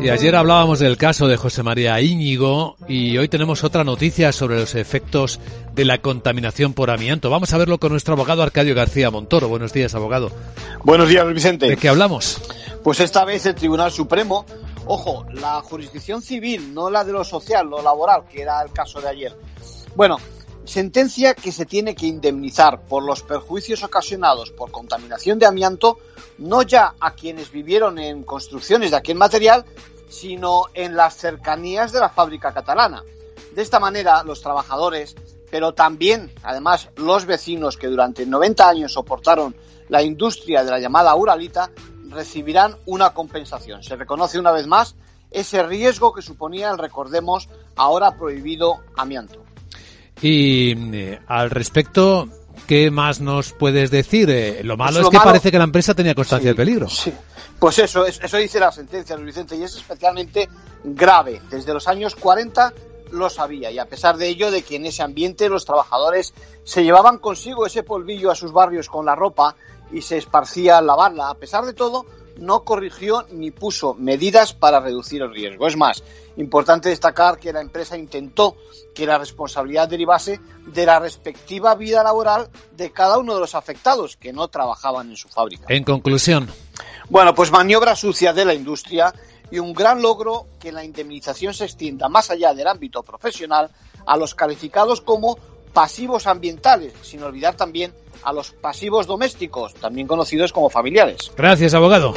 Y ayer hablábamos del caso de José María Íñigo y hoy tenemos otra noticia sobre los efectos de la contaminación por amianto. Vamos a verlo con nuestro abogado Arcadio García Montoro. Buenos días, abogado. Buenos días, Vicente. ¿De qué hablamos? Pues esta vez el Tribunal Supremo, ojo, la jurisdicción civil, no la de lo social, lo laboral, que era el caso de ayer. Bueno, sentencia que se tiene que indemnizar por los perjuicios ocasionados por contaminación de amianto, no ya a quienes vivieron en construcciones de aquel material, sino en las cercanías de la fábrica catalana. De esta manera, los trabajadores, pero también, además, los vecinos que durante 90 años soportaron la industria de la llamada Uralita, recibirán una compensación. Se reconoce una vez más ese riesgo que suponía el, recordemos, ahora prohibido amianto. Y eh, al respecto, ¿qué más nos puedes decir? Eh, lo malo es que parece que la empresa tenía constancia de peligro. Sí. Pues eso, eso dice la sentencia, Luis Vicente, y es especialmente grave. Desde los años 40 lo sabía, y a pesar de ello, de que en ese ambiente los trabajadores se llevaban consigo ese polvillo a sus barrios con la ropa y se esparcía al lavarla. A pesar de todo, no corrigió ni puso medidas para reducir el riesgo. Es más, importante destacar que la empresa intentó que la responsabilidad derivase de la respectiva vida laboral de cada uno de los afectados que no trabajaban en su fábrica. En conclusión. Bueno, pues maniobra sucia de la industria y un gran logro que la indemnización se extienda más allá del ámbito profesional a los calificados como pasivos ambientales, sin olvidar también a los pasivos domésticos, también conocidos como familiares. Gracias, abogado.